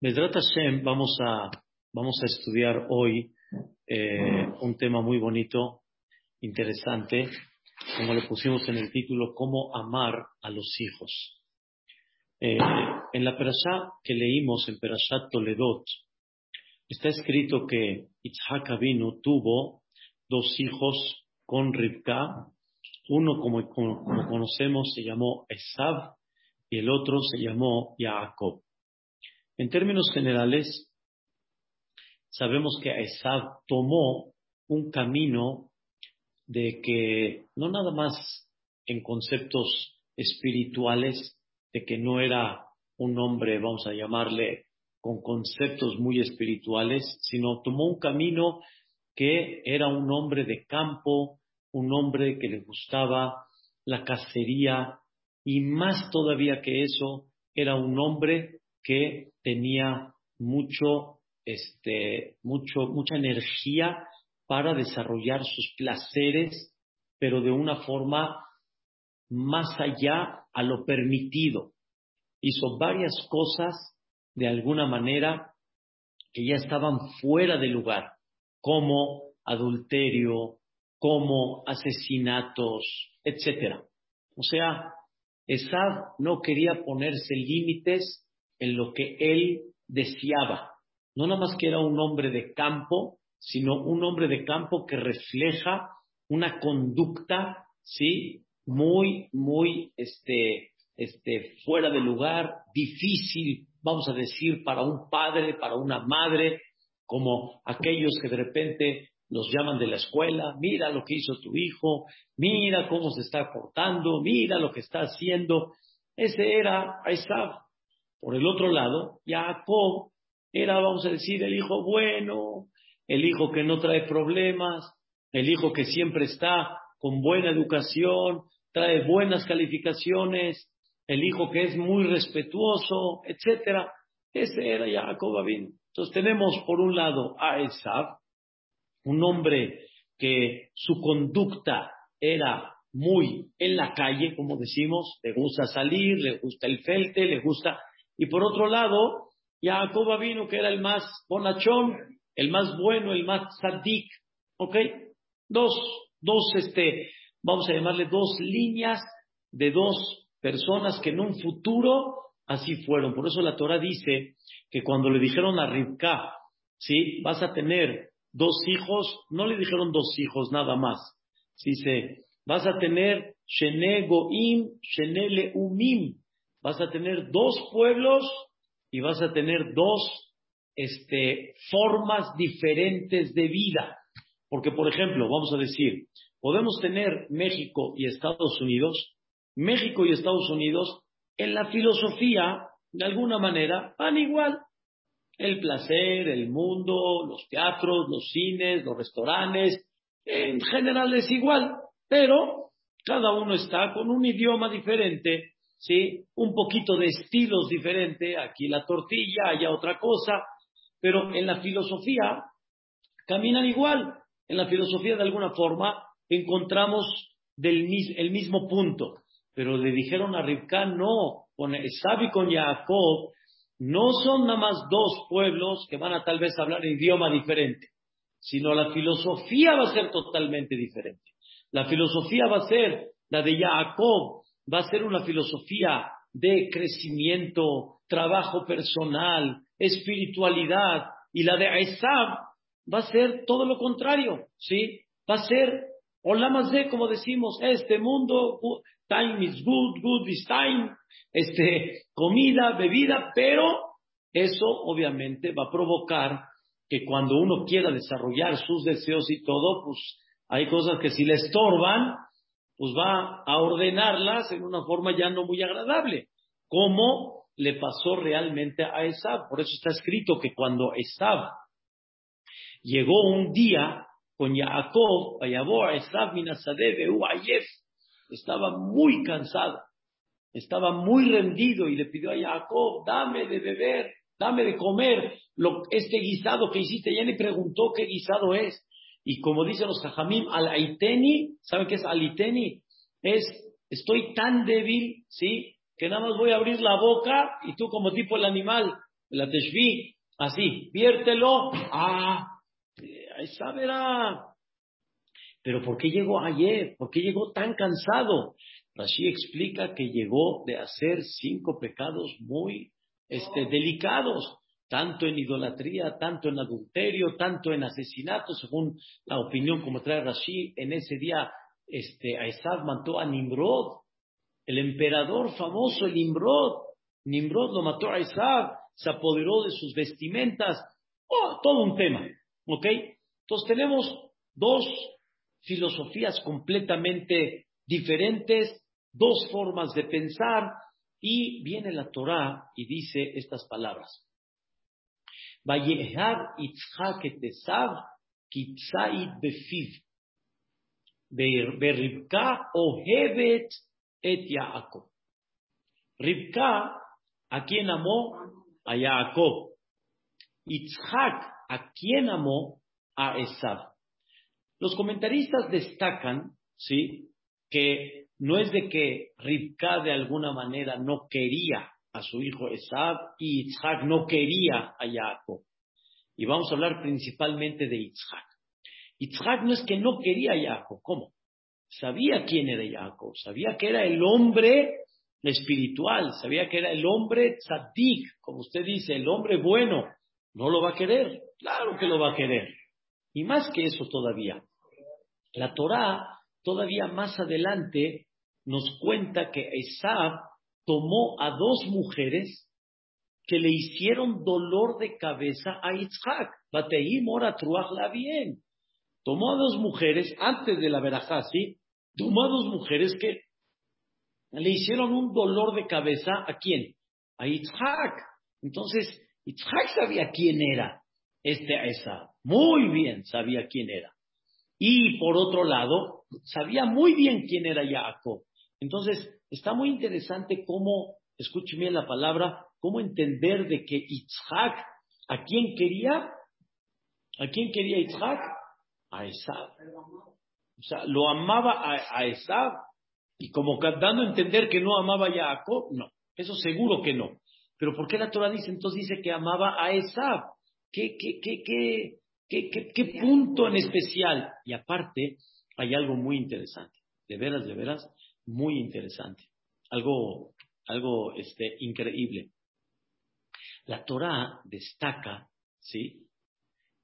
Medrat Hashem, vamos a, vamos a estudiar hoy eh, un tema muy bonito, interesante, como le pusimos en el título, cómo amar a los hijos. Eh, en la perashá que leímos en Perashat Toledot, está escrito que Itzhak Avinu tuvo dos hijos con Rivka, uno como, como conocemos se llamó Esav y el otro se llamó Jacob. En términos generales, sabemos que Esav tomó un camino de que no nada más en conceptos espirituales, de que no era un hombre, vamos a llamarle, con conceptos muy espirituales, sino tomó un camino que era un hombre de campo, un hombre que le gustaba la cacería y más todavía que eso, era un hombre que tenía mucho, este, mucho, mucha energía para desarrollar sus placeres, pero de una forma más allá a lo permitido. Hizo varias cosas de alguna manera que ya estaban fuera de lugar, como adulterio, como asesinatos, etc. O sea, Esad no quería ponerse límites en lo que él deseaba. No nada más que era un hombre de campo, sino un hombre de campo que refleja una conducta, ¿sí? Muy, muy, este, este, fuera de lugar, difícil, vamos a decir, para un padre, para una madre, como aquellos que de repente los llaman de la escuela, mira lo que hizo tu hijo, mira cómo se está portando, mira lo que está haciendo. Ese era Isaac. Por el otro lado, Jacob era, vamos a decir, el hijo bueno, el hijo que no trae problemas, el hijo que siempre está con buena educación, trae buenas calificaciones, el hijo que es muy respetuoso, etcétera. Ese era Jacob Abin. Entonces tenemos por un lado a Esab, un hombre que su conducta era muy en la calle, como decimos, le gusta salir, le gusta el felte, le gusta y por otro lado, Jacob vino que era el más bonachón, el más bueno, el más sadik. ¿Ok? Dos, dos, este, vamos a llamarle dos líneas de dos personas que en un futuro así fueron. Por eso la Torah dice que cuando le dijeron a Rivka, ¿sí? Vas a tener dos hijos, no le dijeron dos hijos nada más. Dice, vas a tener Shene Goim, Shene Leumim, vas a tener dos pueblos y vas a tener dos este, formas diferentes de vida. Porque, por ejemplo, vamos a decir, podemos tener México y Estados Unidos. México y Estados Unidos, en la filosofía, de alguna manera, van igual. El placer, el mundo, los teatros, los cines, los restaurantes, en general es igual, pero cada uno está con un idioma diferente, ¿sí? Un poquito de estilos diferente, aquí la tortilla, allá otra cosa, pero en la filosofía caminan igual. En la filosofía, de alguna forma, encontramos el mismo punto. Pero le dijeron a Rivka, no, con Esab y con Jacob, no son nada más dos pueblos que van a tal vez hablar idioma diferente, sino la filosofía va a ser totalmente diferente. La filosofía va a ser la de Jacob, va a ser una filosofía de crecimiento, trabajo personal, espiritualidad, y la de Aesab va a ser todo lo contrario, ¿sí? Va a ser de como decimos, este mundo, time is good, good is time, este, comida, bebida, pero eso obviamente va a provocar que cuando uno quiera desarrollar sus deseos y todo, pues hay cosas que si le estorban, pues va a ordenarlas en una forma ya no muy agradable, como le pasó realmente a Esab. Por eso está escrito que cuando Esab llegó un día con Jacob, a Esab estaba muy cansado, estaba muy rendido y le pidió a Jacob, dame de beber, dame de comer lo, este guisado que hiciste. Ya le preguntó qué guisado es. Y como dicen los jajamim, al aiteni, ¿saben qué es aliteni? Es, estoy tan débil, ¿sí? Que nada más voy a abrir la boca y tú como tipo el animal la Teshvi, así, viértelo. Ah, esa verá. Pero ¿por qué llegó ayer? ¿Por qué llegó tan cansado? Rashi explica que llegó de hacer cinco pecados muy este, delicados, tanto en idolatría, tanto en adulterio, tanto en asesinato, según la opinión como trae Rashi. En ese día, este, Aesab mató a Nimrod, el emperador famoso, el Nimrod. Nimrod lo mató a Aesab, se apoderó de sus vestimentas. Oh, todo un tema. ¿Ok? Entonces tenemos dos filosofías completamente diferentes dos formas de pensar y viene la Torah y dice estas palabras. Itzhak et Esav befiv. Beribka ohevet et Yaakov. Ribka, ¿a quién amó? A Yaakov. Itzhak, ¿a quién amó? A Esav. Los comentaristas destacan, ¿sí? Que no es de que Rivka de alguna manera no quería a su hijo Esab y Yitzhak no quería a Jacob. Y vamos a hablar principalmente de Yitzhak. Yitzhak no es que no quería a Jacob, ¿cómo? Sabía quién era Jacob, sabía que era el hombre espiritual, sabía que era el hombre tzadik, como usted dice, el hombre bueno. ¿No lo va a querer? Claro que lo va a querer. Y más que eso todavía. La Torah, todavía más adelante, nos cuenta que Esab tomó a dos mujeres que le hicieron dolor de cabeza a Yitzhak. Bateí mora la bien. Tomó a dos mujeres, antes de la verajá. Tomó a dos mujeres que le hicieron un dolor de cabeza a quién? A Yitzhak. Entonces, Yitzhak sabía quién era este Esab. Muy bien sabía quién era. Y por otro lado, sabía muy bien quién era Jacob. Entonces, está muy interesante cómo, escuchen bien la palabra, cómo entender de que Yitzhak, ¿a quién quería? ¿A quién quería Yitzhak? A Esab. O sea, lo amaba a, Esab y como dando a entender que no amaba a Jacob, no, eso seguro que no. Pero ¿por qué la Torah dice entonces dice que amaba a Esab? ¿Qué, qué, qué, qué, qué, qué punto en especial? Y aparte, hay algo muy interesante. De veras, de veras, muy interesante, algo, algo este, increíble. La Torah destaca, ¿sí?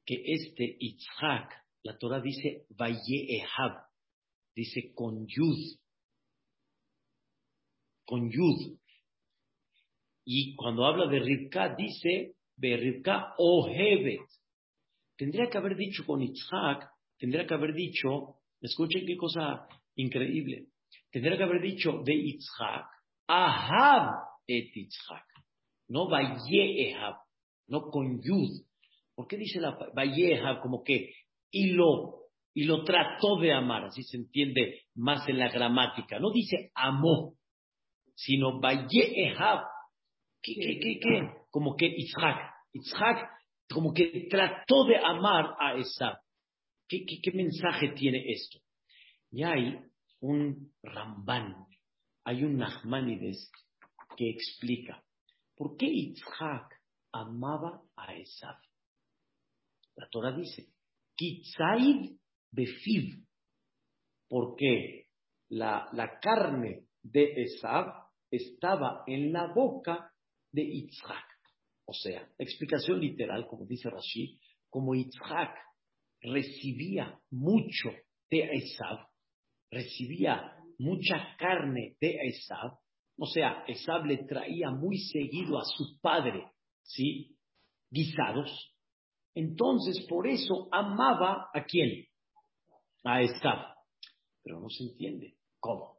Que este Yitzhak, la Torah dice Ehab, dice con Yud, con Yud. Y cuando habla de Rivka, dice Rivka Ohevet. Tendría que haber dicho con Yitzhak, tendría que haber dicho, escuchen qué cosa increíble. Tendría que haber dicho de Yitzhak, Ahab et Yitzhak, no Ehab, no con Yud. ¿Por qué dice la Ehab como que y lo, y lo trató de amar? Así se entiende más en la gramática. No dice amó, sino Ehab. ¿Qué, qué, qué, qué? Como que Yitzhak. Yitzhak como que trató de amar a Esab. ¿Qué, qué, qué mensaje tiene esto? Y hay un Ramban, hay un Nachmanides que explica por qué Yitzhak amaba a Esav. La Torah dice, Kitzaid befiv, porque la, la carne de Esav estaba en la boca de Yitzhak. O sea, explicación literal, como dice Rashi, como Yitzhak recibía mucho de Esav, recibía mucha carne de Esab, o sea, Esab le traía muy seguido a su padre, ¿sí? Guisados. Entonces, por eso amaba a quién? A Esab. Pero no se entiende. ¿Cómo?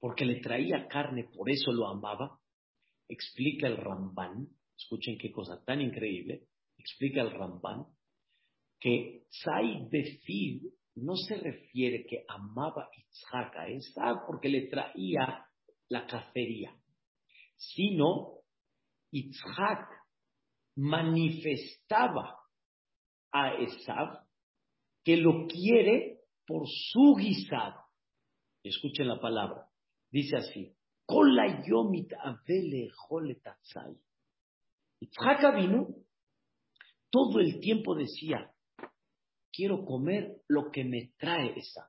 Porque le traía carne, por eso lo amaba. Explica el Ramban. Escuchen qué cosa tan increíble. Explica el Ramban que Sai Befil no se refiere que amaba Yitzhak a Esab porque le traía la cacería, sino Yitzhak manifestaba a Esab que lo quiere por su guisado. Escuchen la palabra. Dice así: Yitzhak vino, todo el tiempo decía, quiero comer lo que me trae esa.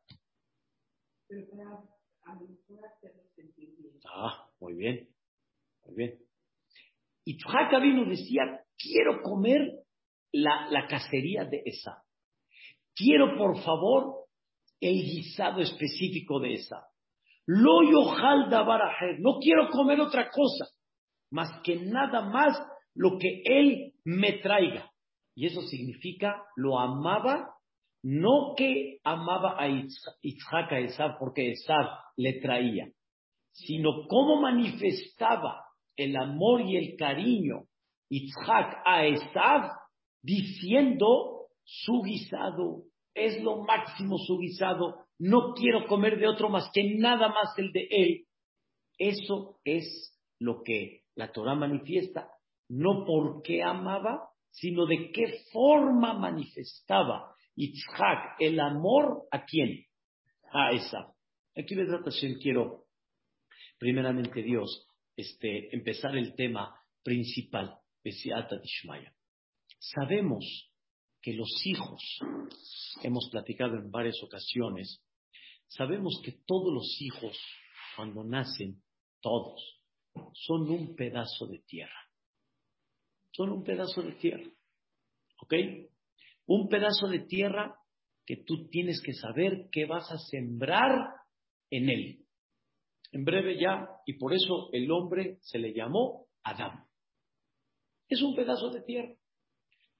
Ah, muy bien, muy bien. Y vino decía, quiero comer la, la cacería de esa. Quiero, por favor, el guisado específico de esa. Lo yohal no quiero comer otra cosa, más que nada más lo que él me traiga. Y eso significa, lo amaba, no que amaba a Yitzhak a Esab porque Esab le traía, sino cómo manifestaba el amor y el cariño Yitzhak a Esab diciendo su guisado es lo máximo su guisado, no quiero comer de otro más que nada más el de él. Eso es lo que la Torah manifiesta, no porque amaba, sino de qué forma manifestaba Yitzhak el amor a quién? A esa. Aquí me trata quiero, primeramente Dios, este, empezar el tema principal, Besiata Dishmaya. Sabemos que los hijos, hemos platicado en varias ocasiones, sabemos que todos los hijos, cuando nacen, todos, son un pedazo de tierra. Son un pedazo de tierra. ¿Ok? Un pedazo de tierra que tú tienes que saber qué vas a sembrar en él. En breve ya, y por eso el hombre se le llamó Adán. Es un pedazo de tierra.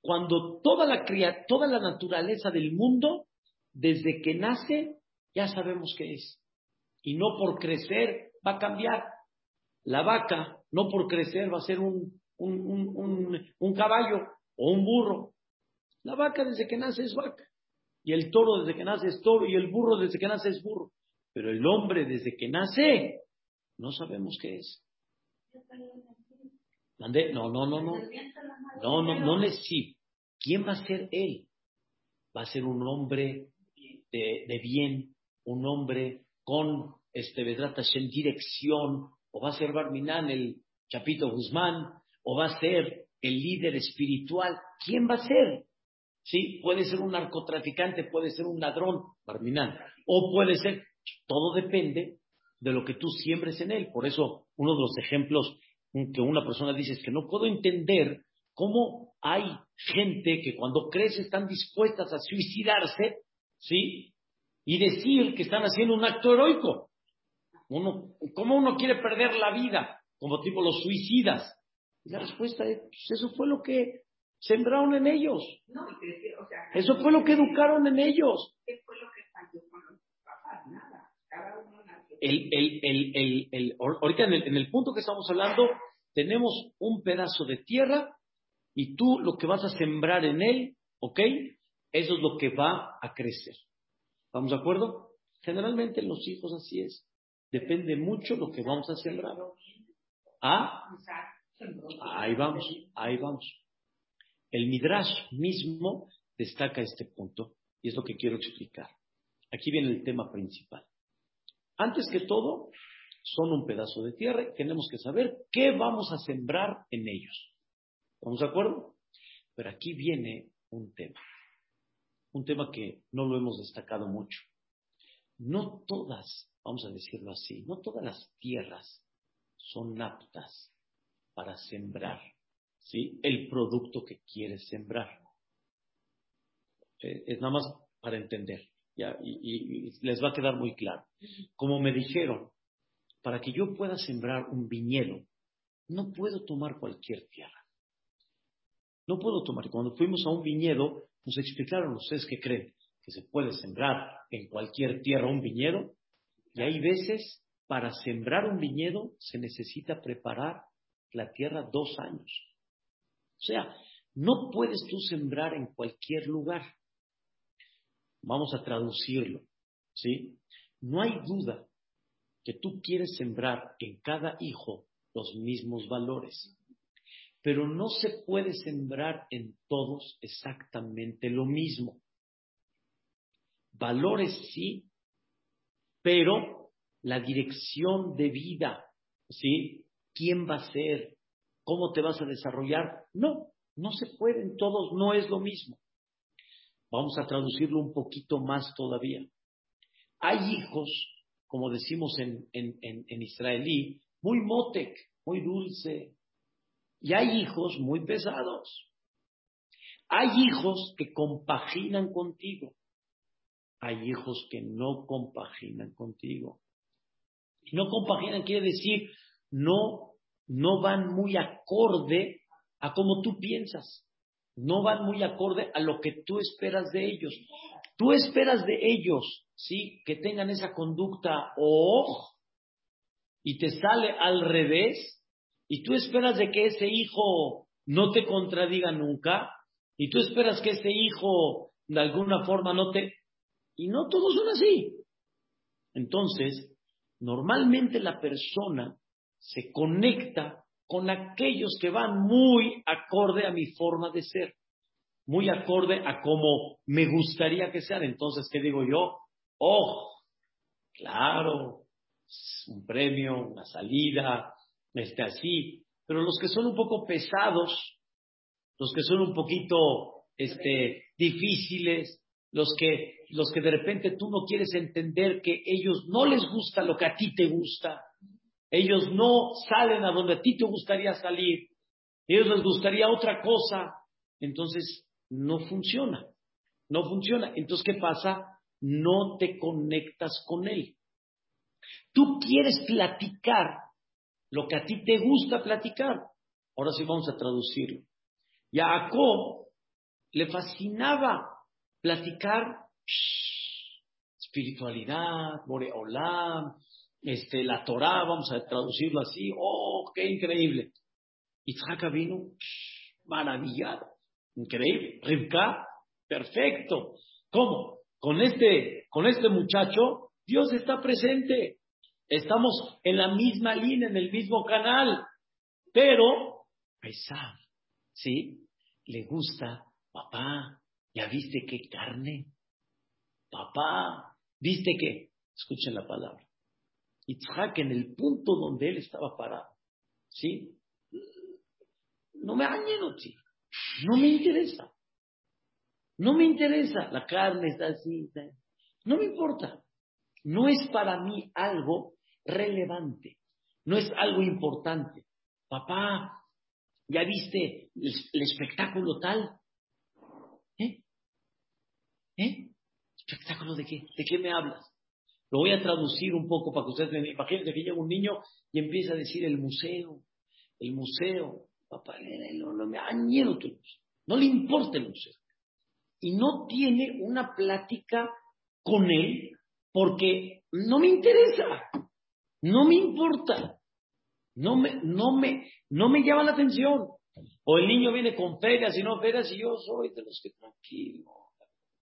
Cuando toda la, toda la naturaleza del mundo, desde que nace, ya sabemos qué es. Y no por crecer va a cambiar. La vaca, no por crecer, va a ser un, un, caballo o un burro. La vaca desde que nace es vaca. Y el toro desde que nace es toro. Y el burro desde que nace es burro. Pero el hombre desde que nace, no sabemos qué es. No, no, no, no. No, no, no necesito. ¿Quién va a ser él? Va a ser un hombre de, de bien, un hombre con este en dirección, o va a ser Barminán, el Chapito Guzmán, o va a ser el líder espiritual. ¿Quién va a ser? Sí, puede ser un narcotraficante, puede ser un ladrón, Barminán, o puede ser, todo depende de lo que tú siembres en él. Por eso, uno de los ejemplos que una persona dice es que no puedo entender cómo hay gente que cuando crece están dispuestas a suicidarse, ¿sí? Y decir que están haciendo un acto heroico. Uno, ¿Cómo uno quiere perder la vida? Como tipo los suicidas. Y la respuesta es, pues eso fue lo que sembraron en ellos. eso fue lo que educaron en ellos. ¿Qué fue lo que falló con los papás? Nada. Cada uno el, el, el, el, ahorita en el, en el punto que estamos hablando, tenemos un pedazo de tierra y tú lo que vas a sembrar en él, ¿ok? Eso es lo que va a crecer. ¿Estamos de acuerdo? Generalmente en los hijos así es. Depende mucho lo que vamos a sembrar. ¿Ah? Ahí vamos, ahí vamos. El Midrash mismo destaca este punto y es lo que quiero explicar. Aquí viene el tema principal. Antes que todo, son un pedazo de tierra y tenemos que saber qué vamos a sembrar en ellos. ¿Estamos de acuerdo? Pero aquí viene un tema, un tema que no lo hemos destacado mucho. No todas, vamos a decirlo así, no todas las tierras son aptas para sembrar ¿sí? el producto que quieres sembrar. Eh, es nada más para entender, ya, y les va a quedar muy claro. Como me dijeron, para que yo pueda sembrar un viñedo, no puedo tomar cualquier tierra. No puedo tomar. Cuando fuimos a un viñedo, nos explicaron, ¿ustedes qué creen? Que se puede sembrar en cualquier tierra un viñedo. Y hay veces, para sembrar un viñedo, se necesita preparar la tierra dos años. O sea, no puedes tú sembrar en cualquier lugar. Vamos a traducirlo, ¿sí? No hay duda que tú quieres sembrar en cada hijo los mismos valores. Pero no se puede sembrar en todos exactamente lo mismo. Valores sí, pero la dirección de vida, ¿sí? ¿Quién va a ser? ¿cómo te vas a desarrollar? No, no se pueden todos, no es lo mismo. Vamos a traducirlo un poquito más todavía. Hay hijos, como decimos en, en, en, israelí, muy motec, muy dulce, y hay hijos muy pesados. Hay hijos que compaginan contigo. Hay hijos que no compaginan contigo. Y no compaginan quiere decir no, no van muy acorde a como tú piensas. No van muy acorde a lo que tú esperas de ellos. Tú esperas de ellos, ¿sí? Que tengan esa conducta o y te sale al revés y tú esperas de que ese hijo no te contradiga nunca y tú esperas que ese hijo de alguna forma no te... Y no todos son así. Entonces, normalmente la persona se conecta con aquellos que van muy acorde a mi forma de ser, muy acorde a cómo me gustaría que sean. Entonces, ¿qué digo yo? Oh, claro, un premio, una salida, este así. Pero los que son un poco pesados, los que son un poquito este, difíciles, los que, los que de repente tú no quieres entender que ellos no les gusta lo que a ti te gusta, ellos no salen a donde a ti te gustaría salir, ellos les gustaría otra cosa, entonces no funciona, no funciona. Entonces, ¿qué pasa? No te conectas con él. Tú quieres platicar lo que a ti te gusta platicar. Ahora sí vamos a traducirlo. Y a Jacob le fascinaba platicar espiritualidad, Boreolam, este, la Torah, vamos a traducirlo así, oh, qué increíble. Isaac vino maravillado, increíble. Rivka, perfecto. ¿Cómo? Con este, con este muchacho, Dios está presente. Estamos en la misma línea, en el mismo canal. Pero, Isaac, ¿sí? Le gusta, papá, ¿ya viste qué carne? Papá, ¿viste qué? Escuchen la palabra. Itzhak en el punto donde él estaba parado. ¿Sí? No me ti. No me interesa. No me interesa. La carne está así. No me importa. No es para mí algo relevante. No es algo importante. Papá, ¿ya viste el, espectáculo tal? ¿Eh? ¿Eh? ¿Espectáculo de qué? ¿De qué me hablas? Lo voy a traducir un poco para que ustedes me imaginen que llega un niño y empieza a decir el museo, el museo. Papá, no, no me tu No le importa el museo. Y no tiene una plática con él porque no me interesa. No me importa. No me, no me, no me llama la atención. O el niño viene con ferias y no ferias y yo soy de los que tranquilo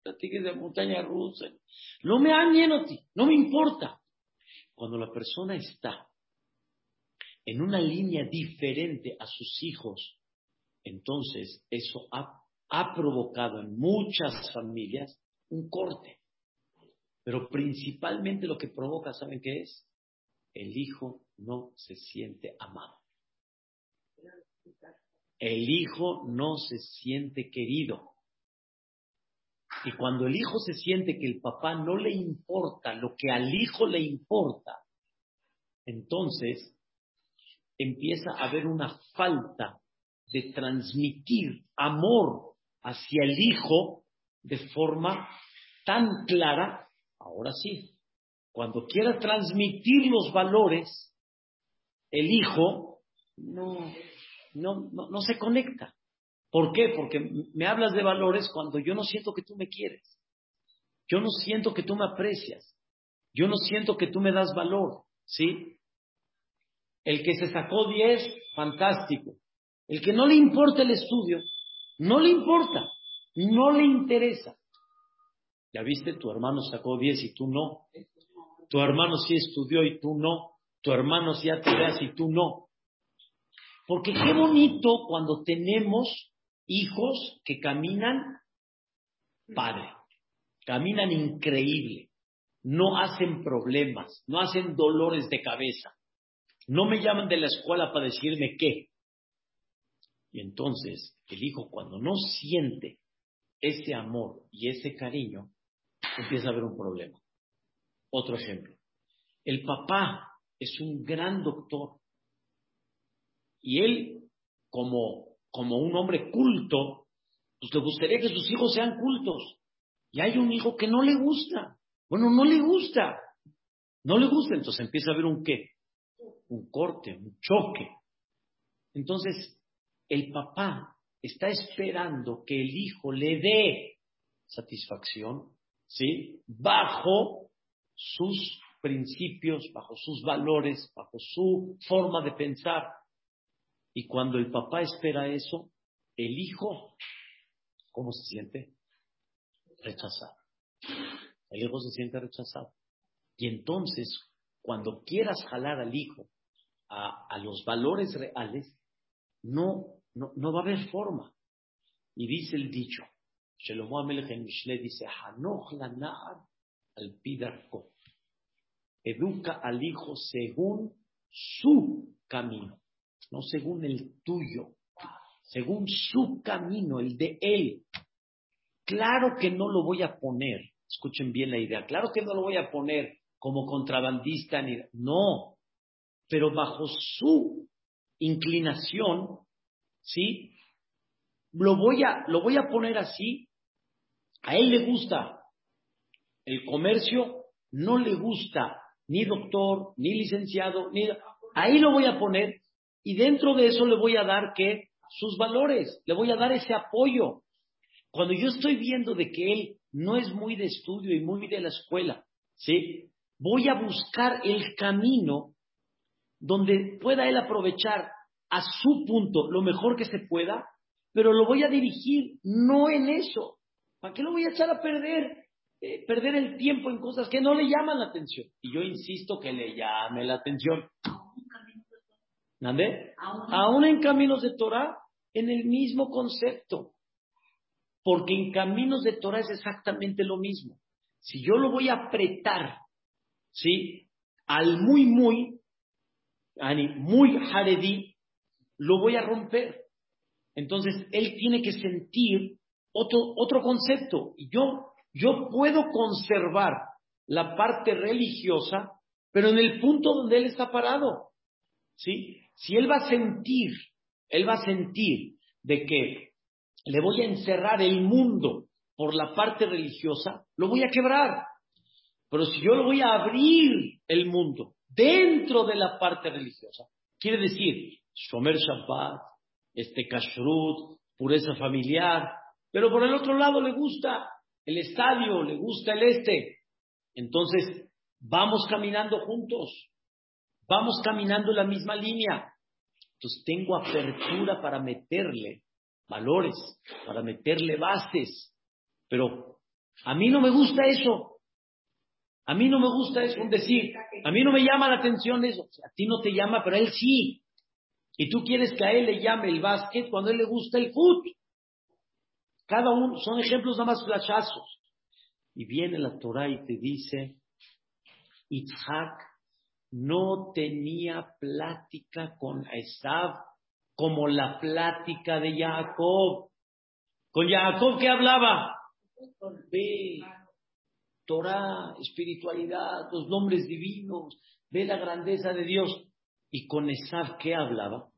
platiques de montaña rusa. No me ti, no me importa. Cuando la persona está en una línea diferente a sus hijos, entonces eso ha, ha provocado en muchas familias un corte. Pero principalmente lo que provoca, ¿saben qué es? El hijo no se siente amado. El hijo no se siente querido. Y cuando el hijo se siente que el papá no le importa lo que al hijo le importa, entonces empieza a haber una falta de transmitir amor hacia el hijo de forma tan clara. Ahora sí, cuando quiera transmitir los valores, el hijo no, no, no se conecta. ¿Por qué? Porque me hablas de valores cuando yo no siento que tú me quieres. Yo no siento que tú me aprecias. Yo no siento que tú me das valor. ¿Sí? El que se sacó 10, fantástico. El que no le importa el estudio, no le importa. No le interesa. Ya viste, tu hermano sacó 10 y tú no. Tu hermano sí estudió y tú no. Tu hermano sí veas y tú no. Porque qué bonito cuando tenemos hijos que caminan padre, caminan increíble, no hacen problemas, no hacen dolores de cabeza, no me llaman de la escuela para decirme qué, Y entonces el hijo cuando no siente ese amor y ese cariño, empieza a haber un problema. Otro ejemplo. El papá es un gran doctor y él, como, como un hombre culto, pues le gustaría que sus hijos sean cultos. Y hay un hijo que no le gusta. Bueno, no le gusta. No le gusta, entonces empieza a haber un qué, un corte, un choque. Entonces, el papá está esperando que el hijo le dé satisfacción, ¿sí? Bajo sus principios, bajo sus valores, bajo su forma de pensar. Y cuando el papá espera eso, el hijo, ¿cómo se siente? Rechazado. El hijo se siente rechazado. Y entonces, cuando quieras jalar al hijo a, los valores reales, no, no, no, va a haber forma. Y dice el dicho, Shelomo Amelech en dice, Hanoch al pidarko. Educa al hijo según su camino, no según el tuyo, según su camino, el de él. Claro que no lo voy a poner, escuchen bien la idea, claro que no lo voy a poner como contrabandista, ni, no, pero bajo su inclinación, ¿sí? Lo voy a, lo voy a poner así, a él le gusta el comercio, no le gusta ni doctor, ni licenciado, ni... Ahí lo voy a poner y dentro de eso le voy a dar que sus valores, le voy a dar ese apoyo. Cuando yo estoy viendo de que él no es muy de estudio y muy de la escuela, ¿sí? voy a buscar el camino donde pueda él aprovechar a su punto lo mejor que se pueda, pero lo voy a dirigir no en eso. ¿Para qué lo voy a echar a perder? Eh, perder el tiempo en cosas que no le llaman la atención. Y yo insisto que le llame la atención. ¿Nande? Aún en caminos de Torah, en el mismo concepto. Porque en caminos de Torah es exactamente lo mismo. Si yo lo voy a apretar ¿sí? Al muy, muy, muy Haredi, lo voy a romper. Entonces, él tiene que sentir otro, otro concepto. Y yo, yo puedo conservar la parte religiosa, pero en el punto donde él está parado. ¿Sí? Si él va a sentir, él va a sentir de que le voy a encerrar el mundo por la parte religiosa, lo voy a quebrar. Pero si yo lo voy a abrir el mundo dentro de la parte religiosa, quiere decir Shomer Shabbat, este Kashrut, pureza familiar, pero por el otro lado le gusta el estadio, le gusta el este. Entonces, vamos caminando juntos, vamos caminando en la misma línea. Entonces, tengo apertura para meterle valores, para meterle bases, pero a mí no me gusta eso. A mí no me gusta eso, un decir. A mí no me llama la atención eso. A ti no te llama, pero a él sí. Y tú quieres que a él le llame el básquet cuando a él le gusta el fútbol. Cada uno son ejemplos nada más flashazos. Y viene la Torah y te dice, Itzhak no tenía plática con Esav como la plática de Jacob. Con Jacob que hablaba, ve, Torah, espiritualidad, los nombres divinos, ve la grandeza de Dios. Y con Esab, ¿qué hablaba?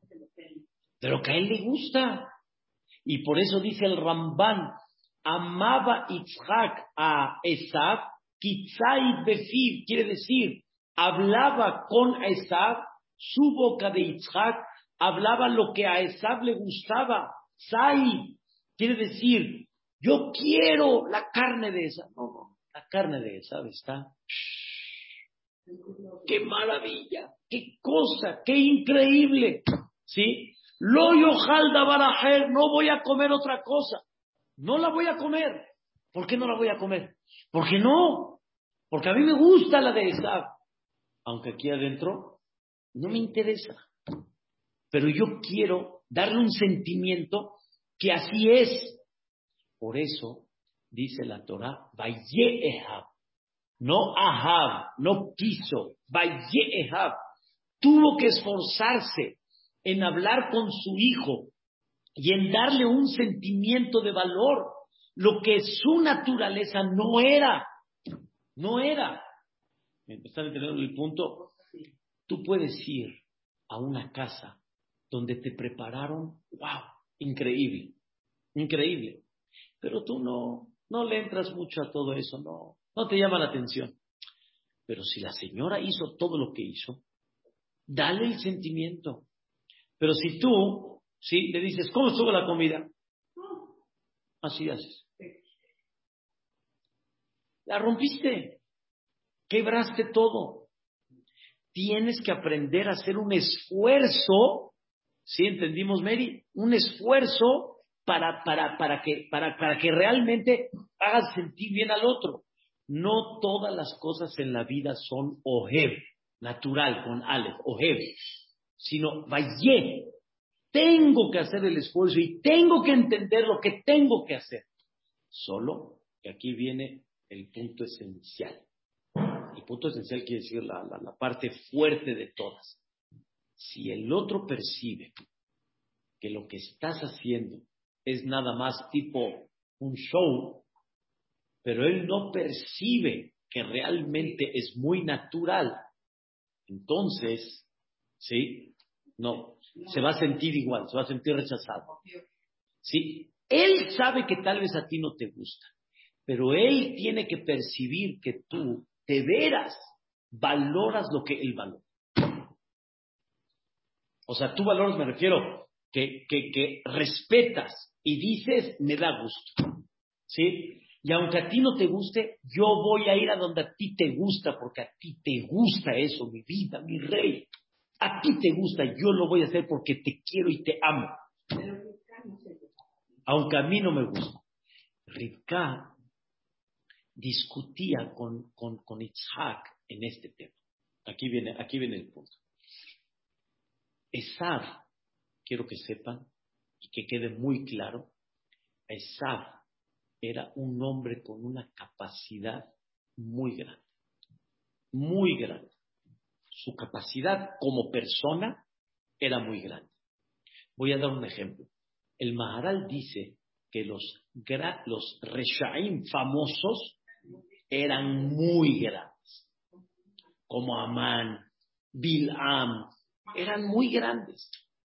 De lo que a él le gusta. Y por eso dice el Ramban, amaba Itzhak a Esab, Kitzai Befiv, quiere decir, hablaba con Esab, su boca de Itzhak, hablaba lo que a Esab le gustaba. Sai, quiere decir, yo quiero la carne de esa. No, no, la carne de esa está. ¡Qué maravilla! ¡Qué cosa! ¡Qué increíble! ¿Sí? Lo yojalda barajer, no voy a comer otra cosa. No la voy a comer. ¿Por qué no la voy a comer? Porque no. Porque a mí me gusta la de esa. Aunque aquí adentro no me interesa. Pero yo quiero darle un sentimiento que así es. Por eso dice la Torah, Ehab. No Ahab, no quiso. Tuvo que esforzarse en hablar con su hijo y en darle un sentimiento de valor, lo que su naturaleza no era. No era. ¿Están entendiendo el punto? Tú puedes ir a una casa donde te prepararon, wow, increíble, increíble. Pero tú no, no le entras mucho a todo eso, no, no te llama la atención. Pero si la señora hizo todo lo que hizo, dale el sentimiento. Pero si tú, sí, le dices, ¿cómo estuvo la comida? Así haces. La rompiste, quebraste todo. Tienes que aprender a hacer un esfuerzo, ¿sí entendimos, Mary? Un esfuerzo para, para, para, que, para, para que realmente hagas sentir bien al otro. No todas las cosas en la vida son ojev, natural, con Aleph, ojev, sino valle. Tengo que hacer el esfuerzo y tengo que entender lo que tengo que hacer. Solo que aquí viene el punto esencial. El punto esencial quiere decir la, la parte fuerte de todas. Si el otro percibe que lo que estás haciendo es nada más tipo un show, pero él no percibe que realmente es muy natural, entonces, ¿sí? No, se va a sentir igual, se va a sentir rechazado. ¿Sí? Él sabe que tal vez a ti no te gusta, pero él tiene que percibir que tú de veras valoras lo que él valora. O sea, tú valoras, me refiero, que, que, que respetas y dices, me da gusto. ¿Sí? Y aunque a ti no te guste, yo voy a ir a donde a ti te gusta, porque a ti te gusta eso, mi vida, mi rey. A ti te gusta, yo lo voy a hacer porque te quiero y te amo. Aunque a mí no me gusta. Rivka discutía con, con, con en este tema. Aquí viene, aquí viene el punto. Esav, quiero que sepan y que quede muy claro, Esav era un hombre con una capacidad muy grande, muy grande. Su capacidad como persona era muy grande. Voy a dar un ejemplo. El Maharal dice que los, los Reshaim famosos eran muy grandes, como Amán, Bil'am, eran muy grandes.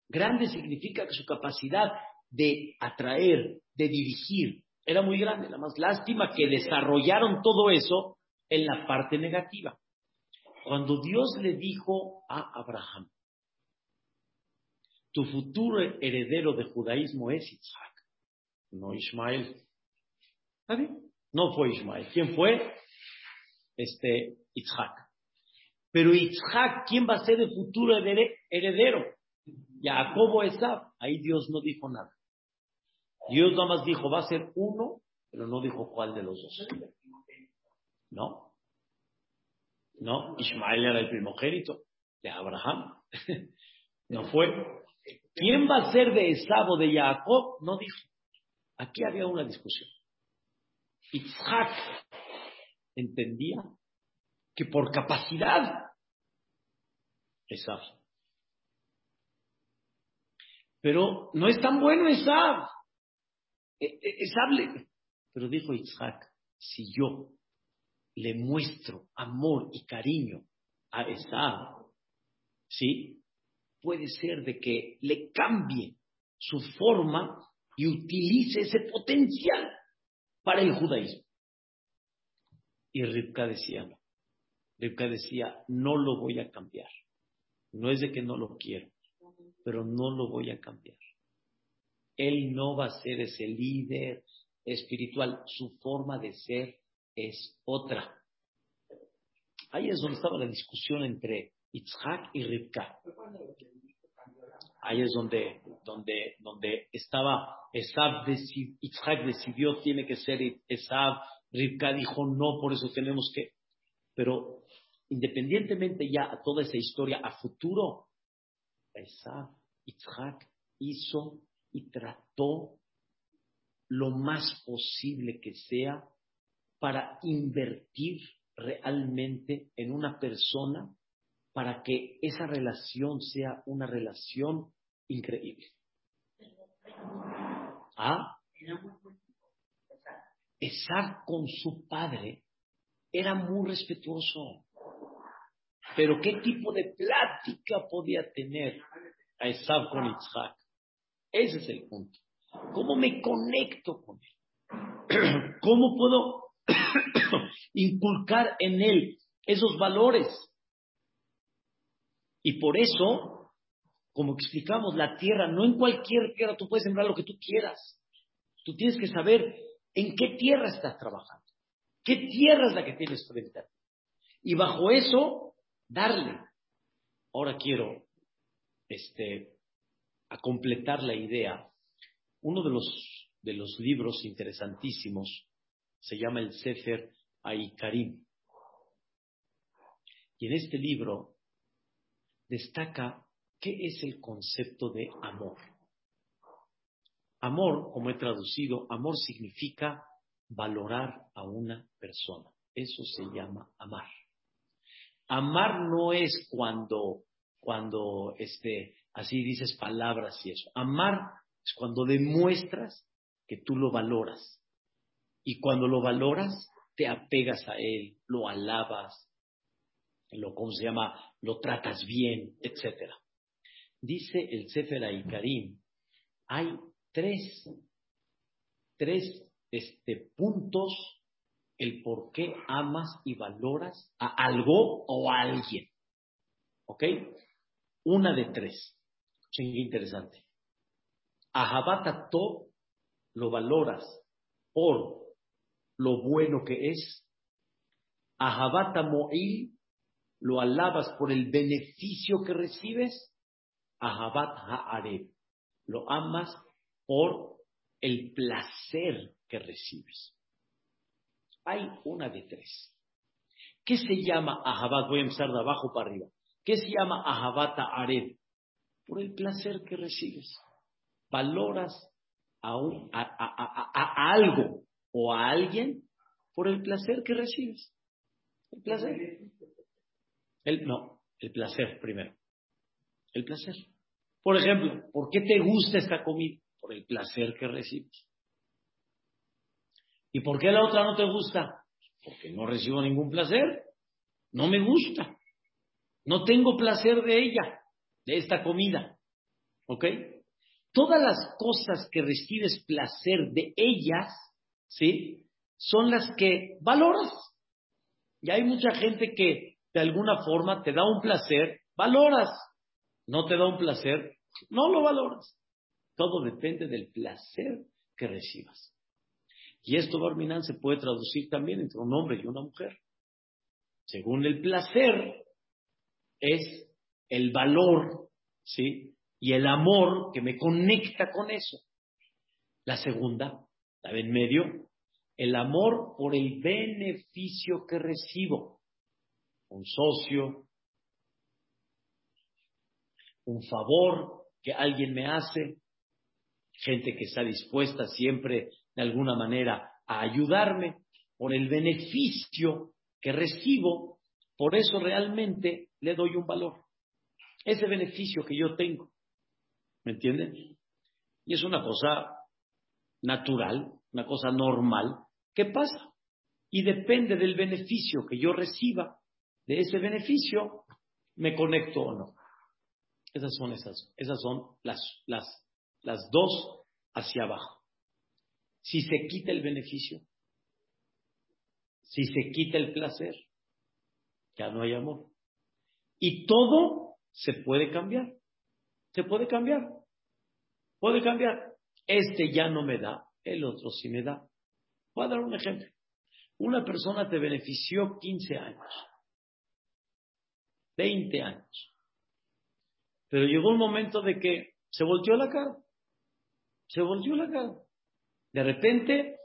Grande significa que su capacidad de atraer, de dirigir, era muy grande. La más lástima que desarrollaron todo eso en la parte negativa. Cuando Dios le dijo a Abraham, tu futuro heredero de judaísmo es Isaac, no Ismael. ¿Está bien? No fue Ismael. ¿Quién fue? Este, Isaac. Pero Isaac, ¿quién va a ser el futuro heredero? Jacobo Esab. Ahí Dios no dijo nada. Dios nada más dijo, va a ser uno, pero no dijo cuál de los dos. No. No, Ismael era el primogénito de Abraham. no fue. ¿Quién va a ser de Esab o de Jacob? No dijo. Aquí había una discusión. Isaac entendía que por capacidad Esab. Pero no es tan bueno Esab. E, e, Esab Pero dijo Isaac, si yo le muestro amor y cariño a Esab, ¿sí? Puede ser de que le cambie su forma y utilice ese potencial para el judaísmo. Y Rivka decía no. Rivka decía, no lo voy a cambiar. No es de que no lo quiero, pero no lo voy a cambiar. Él no va a ser ese líder espiritual. Su forma de ser es otra. Ahí es donde estaba la discusión entre Itzhak y Rivka. Ahí es donde, donde, donde estaba Esab, Itzhak decidió tiene que ser Esab, Rivka dijo no, por eso tenemos que. Pero independientemente ya a toda esa historia a futuro, Esab, Itzhak hizo y trató lo más posible que sea para invertir realmente en una persona para que esa relación sea una relación increíble. ¿Ah? Esar con su padre era muy respetuoso. Pero ¿qué tipo de plática podía tener a Esab con Isaac? Ese es el punto. ¿Cómo me conecto con él? ¿Cómo puedo inculcar en él esos valores? Y por eso, como explicamos, la tierra, no en cualquier tierra tú puedes sembrar lo que tú quieras. Tú tienes que saber en qué tierra estás trabajando, qué tierra es la que tienes frente a ti. Y bajo eso, darle. Ahora quiero este, a completar la idea. Uno de los, de los libros interesantísimos se llama el Sefer Aikarim. Y en este libro destaca qué es el concepto de amor. Amor, como he traducido, amor significa valorar a una persona. Eso se llama amar. Amar no es cuando, cuando este, así dices palabras y eso. Amar es cuando demuestras que tú lo valoras. Y cuando lo valoras, te apegas a él, lo alabas, lo, ¿cómo se llama? Lo tratas bien, etc. Dice el Sefer Karim, hay tres, tres este, puntos el por qué amas y valoras a algo o a alguien. ¿Ok? Una de tres. Qué interesante. A to lo valoras por lo bueno que es. A Mo'il lo alabas por el beneficio que recibes. Ahabat Ha'areb lo amas por el placer que recibes. Hay una de tres. ¿Qué se llama Ahabat? Voy a empezar de abajo para arriba. ¿Qué se llama Ahabat Ha'areb? Por el placer que recibes. Valoras a, a, algo o a alguien por el placer que recibes. El placer. El, no, el placer primero. El placer. Por ejemplo, ¿por qué te gusta esta comida? Por el placer que recibes. ¿Y por qué la otra no te gusta? Porque no recibo ningún placer. No me gusta. No tengo placer de ella, de esta comida. ¿Ok? Todas las cosas que recibes placer de ellas, ¿sí? Son las que valoras. Y hay mucha gente que de alguna forma te da un placer, valoras. No te da un placer, no lo valoras. Todo depende del placer que recibas. Y esto, Barminan, se puede traducir también entre un hombre y una mujer. Según el placer, es el valor, ¿sí? Y el amor que me conecta con eso. La segunda, la de en medio, el amor por el beneficio que recibo. Un socio, un favor que alguien me hace, gente que está dispuesta siempre de alguna manera a ayudarme por el beneficio que recibo, por eso realmente le doy un valor. Ese beneficio que yo tengo. ¿Me entienden? Y es una cosa natural, una cosa normal ¿Qué pasa. Y depende del beneficio que yo reciba, de ese beneficio, me conecto o no. Esas son esas, esas son las, las, las dos hacia abajo. Si se quita el beneficio, si se quita el placer, ya no hay amor. Y todo se puede cambiar. Se puede cambiar. Puede cambiar. Este ya no me da, el otro sí me da. Voy a dar un ejemplo. Una persona te benefició 15 años, 20 años, pero llegó un momento de que se volteó la cara, se volteó la cara. De repente,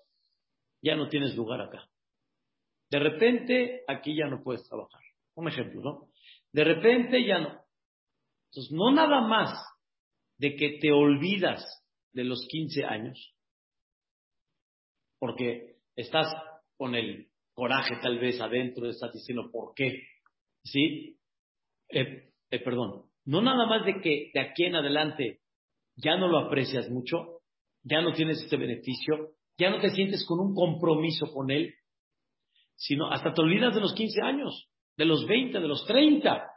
ya no tienes lugar acá. De repente, aquí ya no puedes trabajar. Un ejemplo, ¿no? De repente, ya no. Entonces, no nada más de que te olvidas de los 15 años, porque estás con el coraje tal vez adentro, estás diciendo, ¿por qué? ¿Sí? Eh, eh, perdón, no nada más de que de aquí en adelante ya no lo aprecias mucho, ya no tienes este beneficio, ya no te sientes con un compromiso con él, sino hasta te olvidas de los 15 años, de los 20, de los 30.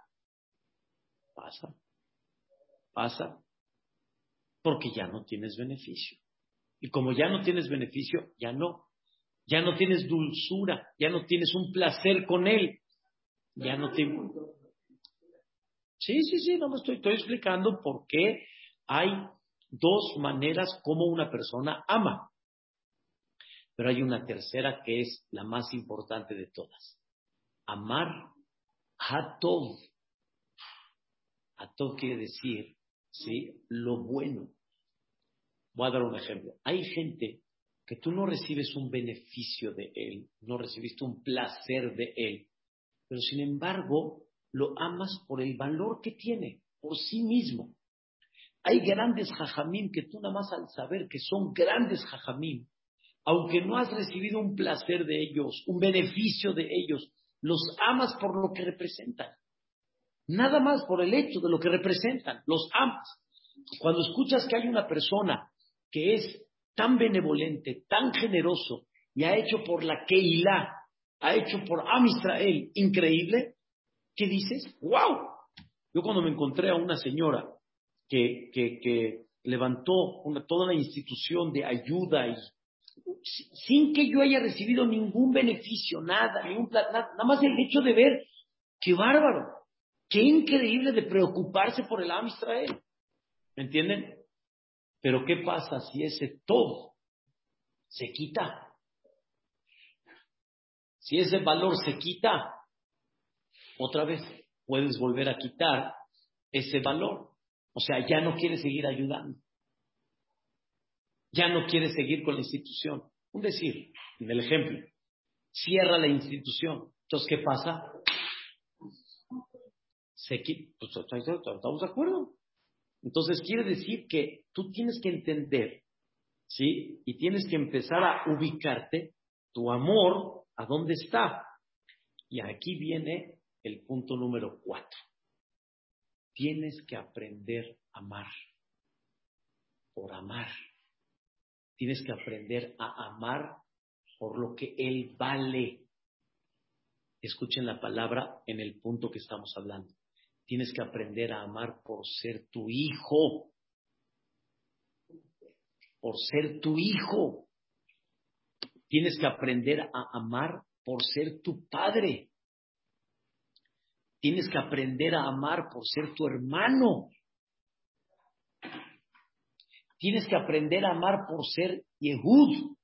Pasa, pasa, porque ya no tienes beneficio. Y como ya no tienes beneficio, ya no. Ya no tienes dulzura, ya no tienes un placer con él. Ya no te... Sí, sí, sí, no me estoy, estoy explicando por qué hay dos maneras como una persona ama. Pero hay una tercera que es la más importante de todas. Amar Hatov. Hatov quiere decir, ¿sí? Lo bueno. Voy a dar un ejemplo. Hay gente que tú no recibes un beneficio de él, no recibiste un placer de él, pero sin embargo lo amas por el valor que tiene, por sí mismo. Hay grandes jajamín que tú nada más al saber que son grandes jajamín, aunque no has recibido un placer de ellos, un beneficio de ellos, los amas por lo que representan. Nada más por el hecho de lo que representan, los amas. Cuando escuchas que hay una persona que es tan benevolente, tan generoso, y ha hecho por la Keilah, ha hecho por Am Israel increíble, ¿qué dices? ¡Wow! Yo cuando me encontré a una señora que, que, levantó toda una institución de ayuda y sin que yo haya recibido ningún beneficio, nada, ningún nada, nada más el hecho de ver, qué bárbaro, qué increíble de preocuparse por el Am Israel. ¿Me entienden? Pero ¿qué pasa si ese todo se quita? Si ese valor se quita, otra vez puedes volver a quitar ese valor. O sea, ya no quieres seguir ayudando. Ya no quieres seguir con la institución. Un decir, en el ejemplo, cierra la institución. Entonces, ¿qué pasa? Se quita. Pues, ¿Estamos de acuerdo? Entonces quiere decir que tú tienes que entender, ¿sí? Y tienes que empezar a ubicarte tu amor a dónde está. Y aquí viene el punto número cuatro. Tienes que aprender a amar por amar. Tienes que aprender a amar por lo que Él vale. Escuchen la palabra en el punto que estamos hablando. Tienes que aprender a amar por ser tu hijo. Por ser tu hijo. Tienes que aprender a amar por ser tu padre. Tienes que aprender a amar por ser tu hermano. Tienes que aprender a amar por ser Yehud.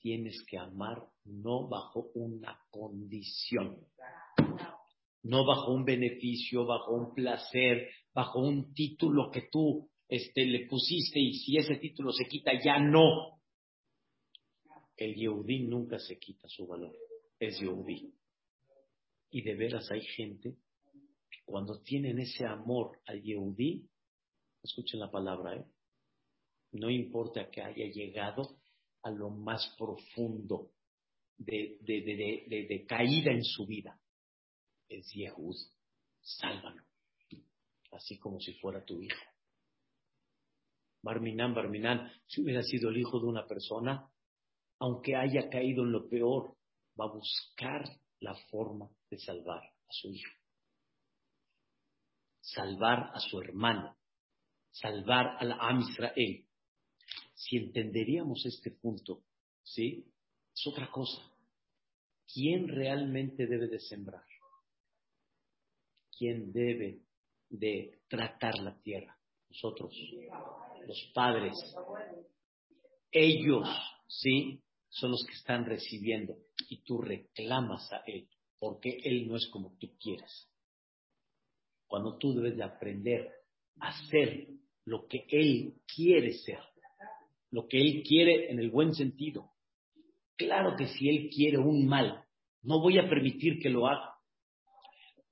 Tienes que amar no bajo una condición no bajo un beneficio, bajo un placer, bajo un título que tú este, le pusiste y si ese título se quita, ya no. El Yehudí nunca se quita su valor, es Yehudí. Y de veras hay gente que cuando tienen ese amor al Yehudí, escuchen la palabra, ¿eh? no importa que haya llegado a lo más profundo de, de caída en su vida, es Yehud, sálvalo, así como si fuera tu hijo. Barminan, Barminan, si hubiera sido el hijo de una persona, aunque haya caído en lo peor, va a buscar la forma de salvar a su hijo, salvar a su hermano, salvar a la Am Israel. Si entenderíamos este punto, ¿sí? Es otra cosa. ¿Quién realmente debe de sembrar? ¿Quién debe de tratar la tierra? Nosotros, los padres. Ellos, ¿sí? Son los que están recibiendo y tú reclamas a Él porque Él no es como tú quieres. Cuando tú debes de aprender a hacer lo que Él quiere ser, lo que Él quiere en el buen sentido. Claro que si Él quiere un mal, no voy a permitir que lo haga,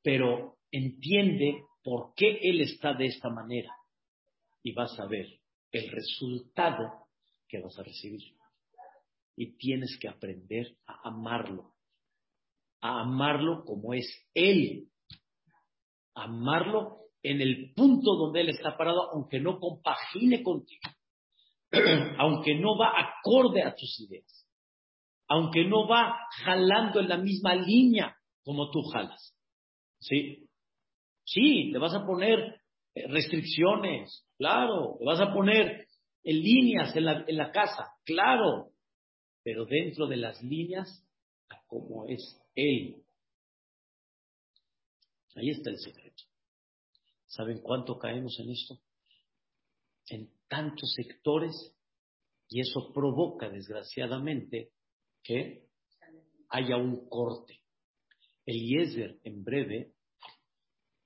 pero entiende por qué Él está de esta manera y vas a ver el resultado que vas a recibir. Y tienes que aprender a amarlo, a amarlo como es Él, amarlo en el punto donde Él está parado, aunque no compagine contigo, aunque no va acorde a tus ideas, aunque no va jalando en la misma línea como tú jalas. ¿Sí? Sí, le vas a poner eh, restricciones, claro, le vas a poner en líneas en la, en la casa, claro, pero dentro de las líneas, como es Él. Ahí está el secreto. ¿Saben cuánto caemos en esto? En tantos sectores y eso provoca, desgraciadamente, que haya un corte. Eliezer, en breve,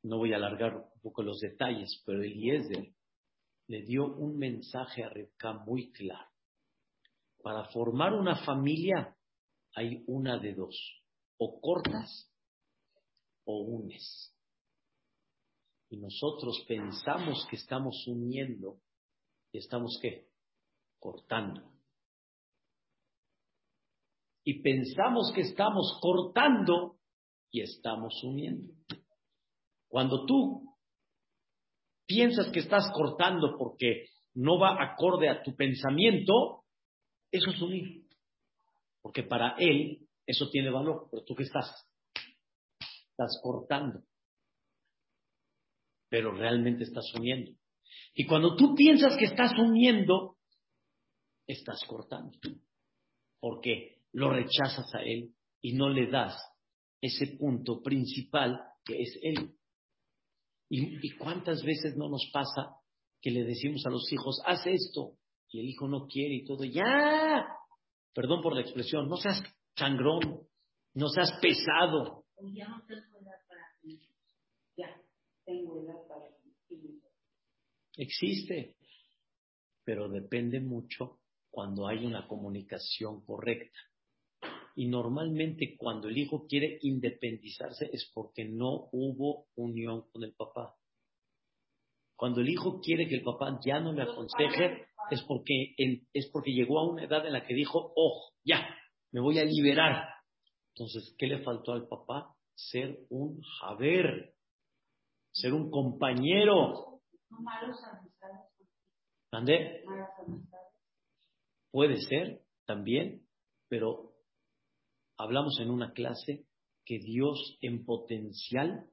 no voy a alargar un poco los detalles, pero Eliezer le dio un mensaje a Rebka muy claro. Para formar una familia hay una de dos, o cortas o unes. Y nosotros pensamos que estamos uniendo y estamos qué? Cortando. Y pensamos que estamos cortando y estamos uniendo. Cuando tú piensas que estás cortando porque no va acorde a tu pensamiento, eso es unir. Porque para él eso tiene valor, pero tú qué estás? Estás cortando. Pero realmente estás uniendo. Y cuando tú piensas que estás uniendo, estás cortando. Porque lo rechazas a él y no le das ese punto principal que es él. ¿Y, cuántas veces no nos pasa que le decimos a los hijos, haz esto, y el hijo no quiere y todo, ya, perdón por la expresión, no seas sangrón, no seas pesado. Ya no tengo edad para Ya tengo edad para Existe, pero depende mucho cuando hay una comunicación correcta. Y normalmente cuando el hijo quiere independizarse es porque no hubo unión con el papá. Cuando el hijo quiere que el papá ya no le aconseje es porque, es porque llegó a una edad en la que dijo, oh, ya, me voy a liberar. Entonces, ¿qué le faltó al papá? Ser un javer, ser un compañero. ¿Dónde? Puede ser también, pero hablamos en una clase que Dios en potencial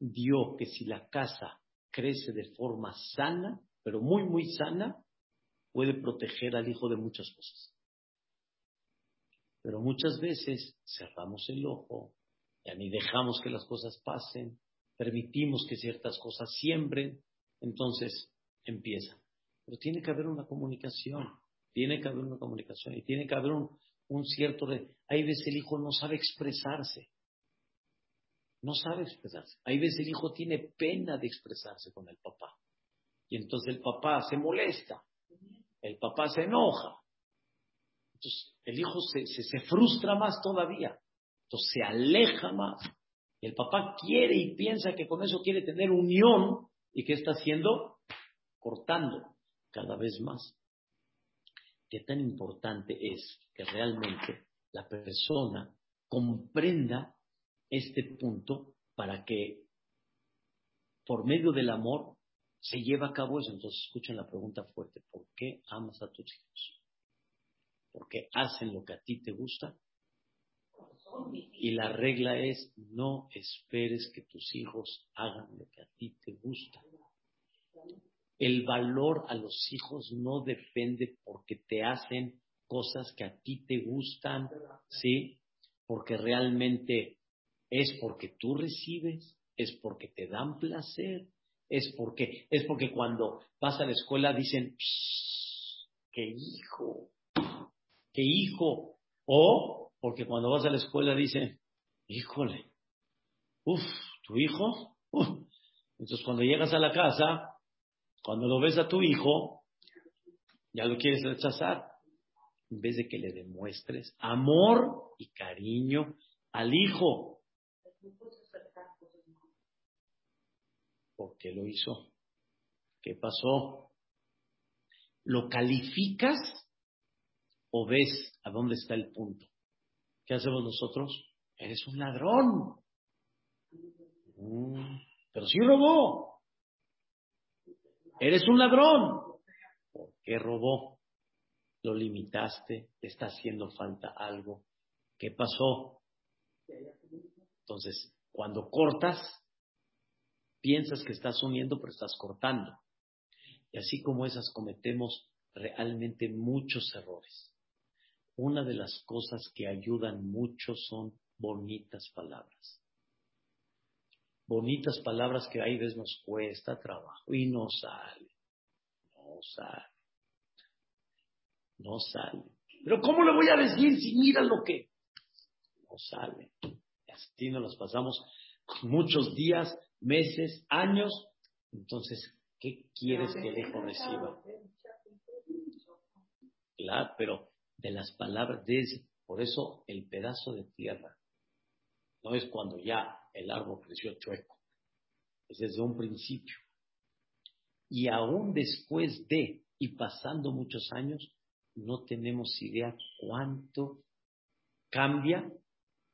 dio que si la casa crece de forma sana, pero muy, muy sana, puede proteger al hijo de muchas cosas. Pero muchas veces cerramos el ojo, ya ni dejamos que las cosas pasen, permitimos que ciertas cosas siembren, entonces empieza. Pero tiene que haber una comunicación, tiene que haber una comunicación y tiene que haber un, un cierto... Hay veces el hijo no sabe expresarse. No sabe expresarse. Hay veces el hijo tiene pena de expresarse con el papá. Y entonces el papá se molesta. El papá se enoja. Entonces el hijo se, se, frustra más todavía. Entonces se aleja más. El papá quiere y piensa que con eso quiere tener unión. ¿Y qué está haciendo? Cortando cada vez más qué tan importante es que realmente la persona comprenda este punto para que por medio del amor se lleve a cabo eso. Entonces escuchen la pregunta fuerte, ¿por qué amas a tus hijos? ¿Porque hacen lo que a ti te gusta? Y la regla es, no esperes que tus hijos hagan lo que a ti te gusta. El valor a los hijos no depende porque te hacen cosas que a ti te gustan, ¿sí? Porque realmente es porque tú recibes, es porque te dan placer, es porque, es porque cuando vas a la escuela dicen, qué hijo, qué hijo, o porque cuando vas a la escuela dicen, híjole, uff, tu hijo, entonces cuando llegas a la casa, cuando lo ves a tu hijo, ya lo quieres rechazar. En vez de que le demuestres amor y cariño al hijo. ¿Por qué lo hizo? ¿Qué pasó? ¿Lo calificas o ves a dónde está el punto? ¿Qué hacemos nosotros? Eres un ladrón. Mm. pero sí robó. Eres un ladrón. ¿Por qué robó? Lo limitaste, te está haciendo falta algo. ¿Qué pasó? Entonces, cuando cortas, piensas que estás uniendo, pero estás cortando. Y así como esas cometemos realmente muchos errores. Una de las cosas que ayudan mucho son bonitas palabras. Bonitas palabras que hay veces nos cuesta trabajo y no sale. No sale. No sale. Pero ¿cómo le voy a decir si mira lo que no sale? Así nos las pasamos muchos días, meses, años. Entonces, ¿qué quieres que el reciba? Claro, pero de las palabras, de, por eso el pedazo de tierra no es cuando ya el árbol creció chueco, es desde un principio. Y aún después de, y pasando muchos años, no tenemos idea cuánto cambia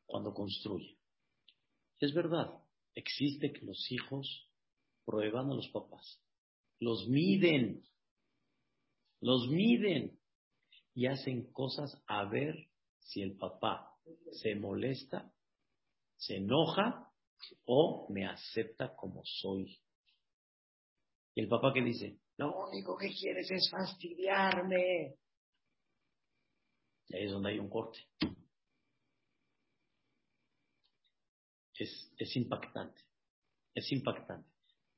cuando construye. Es verdad, existe que los hijos prueban a los papás, los miden, los miden y hacen cosas a ver si el papá se molesta se enoja o me acepta como soy. Y el papá que dice, lo único que quieres es fastidiarme. Y ahí es donde hay un corte. Es, es impactante, es impactante.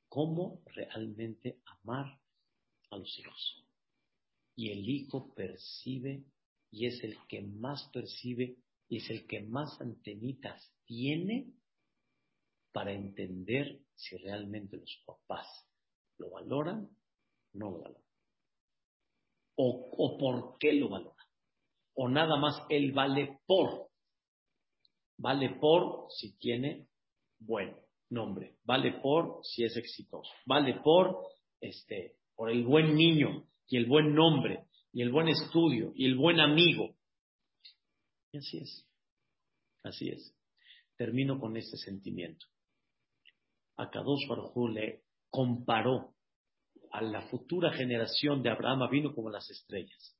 ¿Cómo realmente amar a los hijos? Y el hijo percibe y es el que más percibe y es el que más antenitas tiene para entender si realmente los papás lo valoran o no lo valoran. O, por qué lo valoran. O nada más él vale por. Vale por si tiene buen nombre. Vale por si es exitoso. Vale por, este, por el buen niño y el buen nombre y el buen estudio y el buen amigo. Y así es. Así es. Termino con este sentimiento. Akadosh Baruj le comparó a la futura generación de Abraham vino como las estrellas.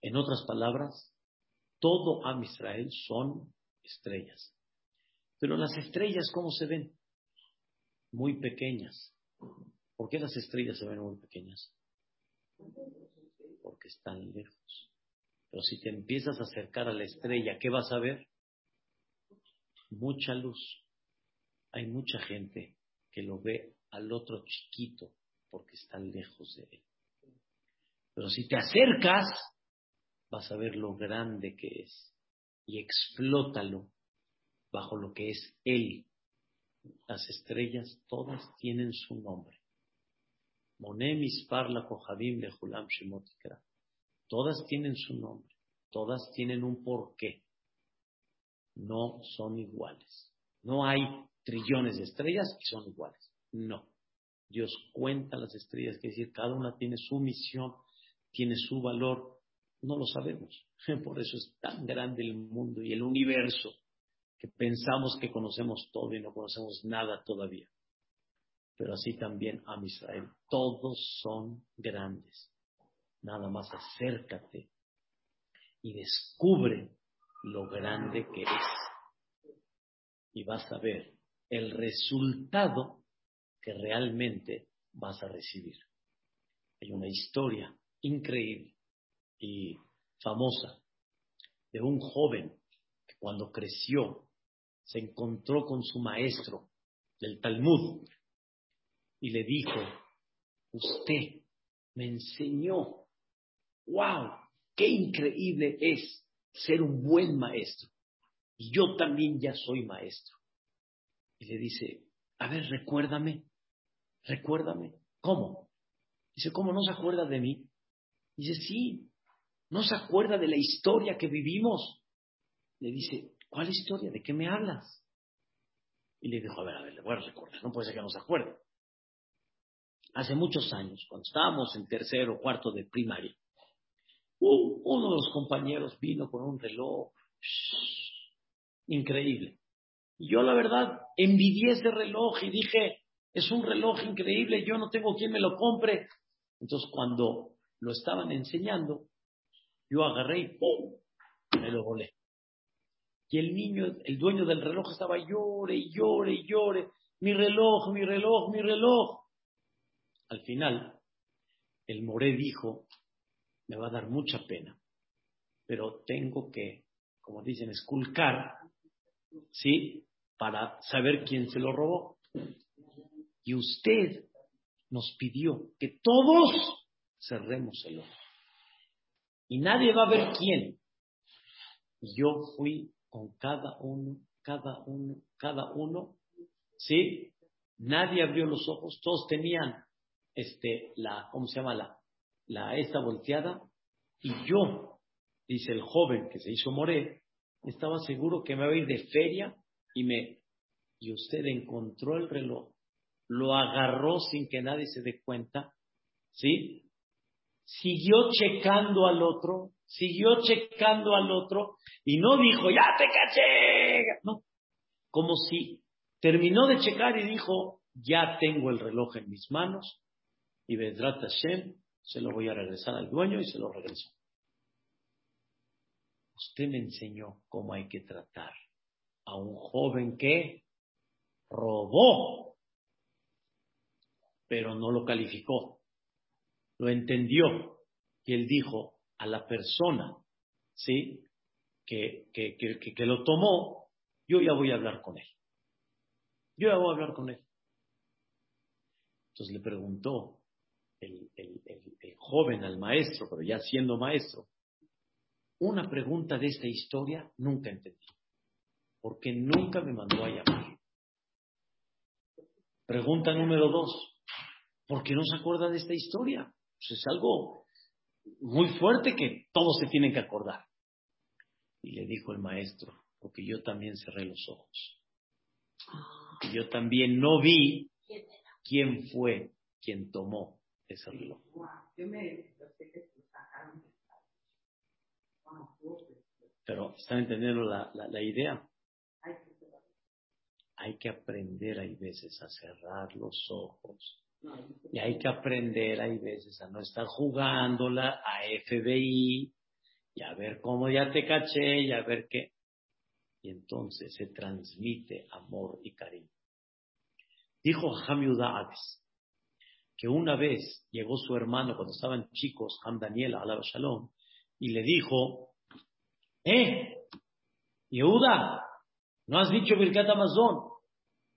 En otras palabras, todo Am Israel son estrellas. Pero las estrellas, ¿cómo se ven? Muy pequeñas. ¿Por qué las estrellas se ven muy pequeñas? Porque están lejos. Pero si te empiezas a acercar a la estrella, ¿qué vas a ver? mucha luz. Hay mucha gente que lo ve al otro chiquito porque está lejos de él. Pero si te acercas, vas a ver lo grande que es y explótalo bajo lo que es él. Las estrellas todas tienen su nombre. Monemis parla kohadim de Hulam Shemotikra. Todas tienen su nombre, todas tienen un porqué no son iguales. No hay trillones de estrellas y son iguales. No. Dios cuenta las estrellas, que decir, cada una tiene su misión, tiene su valor. No lo sabemos. Por eso es tan grande el mundo y el universo que pensamos que conocemos todo y no conocemos nada todavía. Pero así también a Israel. Todos son grandes. Nada más acércate y descubre lo grande que es. Y vas a ver el resultado que realmente vas a recibir. Hay una historia increíble y famosa de un joven que cuando creció se encontró con su maestro del Talmud y le dijo, usted me enseñó, wow, qué increíble es ser un buen maestro. Y yo también ya soy maestro. Y le dice, a ver, recuérdame, recuérdame. ¿Cómo? Dice, ¿cómo no se acuerda de mí? Dice, sí, no se acuerda de la historia que vivimos. Le dice, ¿cuál historia? ¿De qué me hablas? Y le dijo, a ver, a ver, le voy a recordar, no puede ser que no se acuerde. Hace muchos años, cuando estábamos en tercero o cuarto de primaria, uno de los compañeros vino con un reloj increíble. Y yo la verdad envidié ese reloj y dije, es un reloj increíble, yo no tengo quien me lo compre. Entonces cuando lo estaban enseñando, yo agarré y ¡pum! me lo volé. Y el niño, el dueño del reloj estaba llore llore llore. Mi reloj, mi reloj, mi reloj. Al final, el moré dijo, me va a dar mucha pena, pero tengo que, como dicen, esculcar, ¿sí? Para saber quién se lo robó. Y usted nos pidió que todos cerremos el ojo. Y nadie va a ver quién. Yo fui con cada uno, cada uno, cada uno, ¿sí? Nadie abrió los ojos, todos tenían este, la, ¿cómo se llama? La, la esta volteada, y yo, dice el joven que se hizo moré, estaba seguro que me iba a ir de feria y me, y usted encontró el reloj, lo agarró sin que nadie se dé cuenta, ¿sí? Siguió checando al otro, siguió checando al otro y no dijo, ya te caché. No, como si terminó de checar y dijo, ya tengo el reloj en mis manos y Bedrat Hashem se lo voy a regresar al dueño y se lo regreso. Usted me enseñó cómo hay que tratar a un joven que robó, pero no lo calificó, lo entendió y él dijo, a la persona, ¿sí? Que, que, que, que, lo tomó, yo ya voy a hablar con él. Yo ya voy a hablar con él. Entonces le preguntó el, el, el, joven al maestro, pero ya siendo maestro, una pregunta de esta historia nunca entendí. Porque nunca me mandó a llamar. Pregunta número dos. ¿Por qué no se acuerda de esta historia? Pues es algo muy fuerte que todos se tienen que acordar. Y le dijo el maestro, porque yo también cerré los ojos. Y yo también no vi quién fue quien tomó ese reloj. Pero, ¿están entendiendo la, la, la idea? Hay que aprender, hay veces, a cerrar los ojos y hay que aprender, hay veces, a no estar jugándola a FBI y a ver cómo ya te caché y a ver qué. Y entonces se transmite amor y cariño. Dijo Hamiuda Hades que una vez llegó su hermano cuando estaban chicos, Ham Daniel, Alaba Shalom, y le dijo, ¡Eh! Yehuda, ¿no has dicho Birkat Amazon?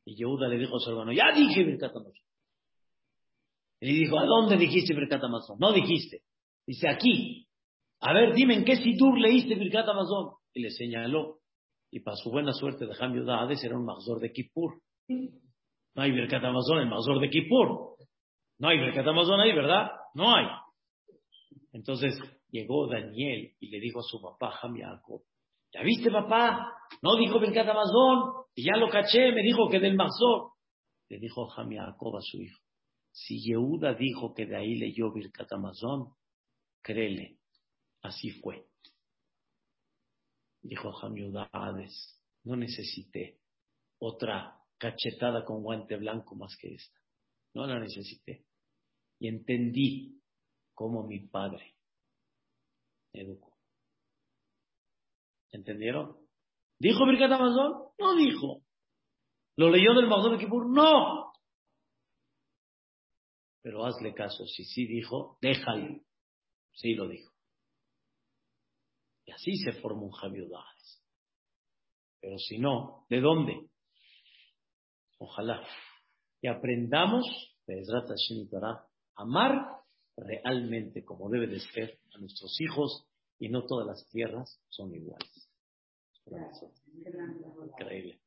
Y Yehuda le dijo a su hermano, ya dije Birkat Amazon. Y dijo, ¿a dónde dijiste Birkat Amazon? No dijiste. Dice, aquí. A ver, dime en qué sidur leíste Birkat Amazon. Y le señaló. Y para su buena suerte de Ham Hades era un mazor de Kippur. No hay Birkat Amazon, el mazor de Kippur. No hay Birkat Amazon ahí, ¿verdad? No hay. Entonces llegó Daniel y le dijo a su papá, Ham ¿ya viste papá? No dijo Birkat Amazon y ya lo caché, me dijo que del mazor. Le dijo Ham a su hijo, si Yehuda dijo que de ahí leyó Birkat Amazon, créele, así fue. Dijo Ham Hades, no necesité otra cachetada con guante blanco más que esta. No la necesité. Y entendí cómo mi padre me educó. ¿Entendieron? ¿Dijo Birkat Amazon? No dijo. ¿Lo leyó del Mazón de Kippur? No. Pero hazle caso, si sí dijo, déjalo. Sí lo dijo. Y así se forma un Javiudades. Pero si no, ¿de dónde? Ojalá. Y aprendamos, amar realmente como debe de ser a nuestros hijos y no todas las tierras son iguales. Increíble.